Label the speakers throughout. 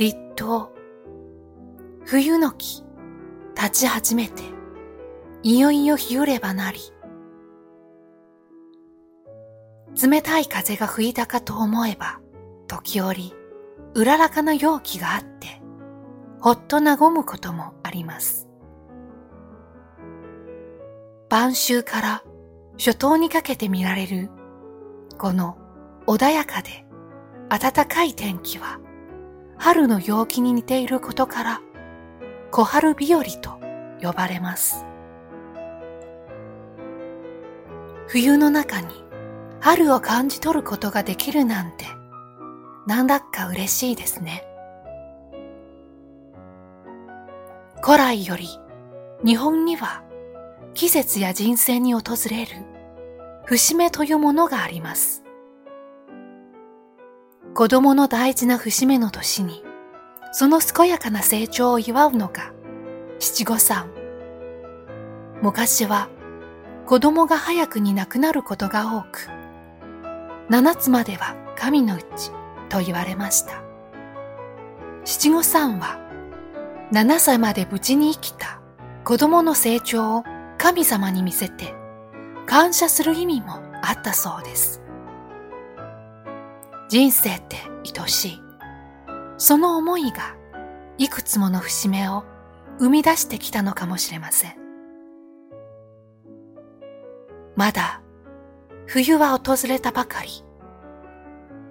Speaker 1: 立冬、冬の木、立ち始めて、いよいよ日暮ればなり、冷たい風が吹いたかと思えば、時折、うららかな陽気があって、ほっと和むこともあります。晩秋から初冬にかけて見られる、この穏やかで暖かい天気は、春の陽気に似ていることから、小春日和と呼ばれます。冬の中に春を感じ取ることができるなんて、なんだか嬉しいですね。古来より日本には季節や人生に訪れる節目というものがあります。子供の大事な節目の年に、その健やかな成長を祝うのが七五三。昔は子供が早くに亡くなることが多く、七つまでは神のうちと言われました。七五三は七歳まで無事に生きた子供の成長を神様に見せて感謝する意味もあったそうです。人生って愛しい。その思いがいくつもの節目を生み出してきたのかもしれません。まだ冬は訪れたばかり。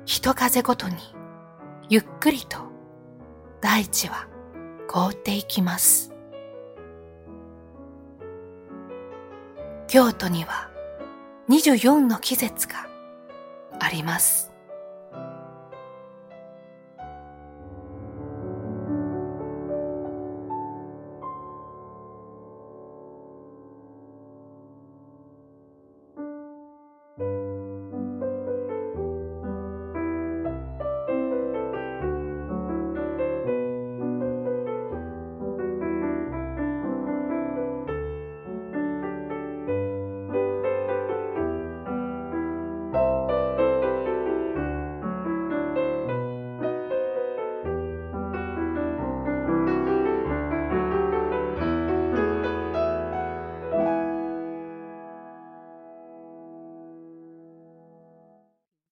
Speaker 1: 一風ごとにゆっくりと大地は凍っていきます。京都には24の季節があります。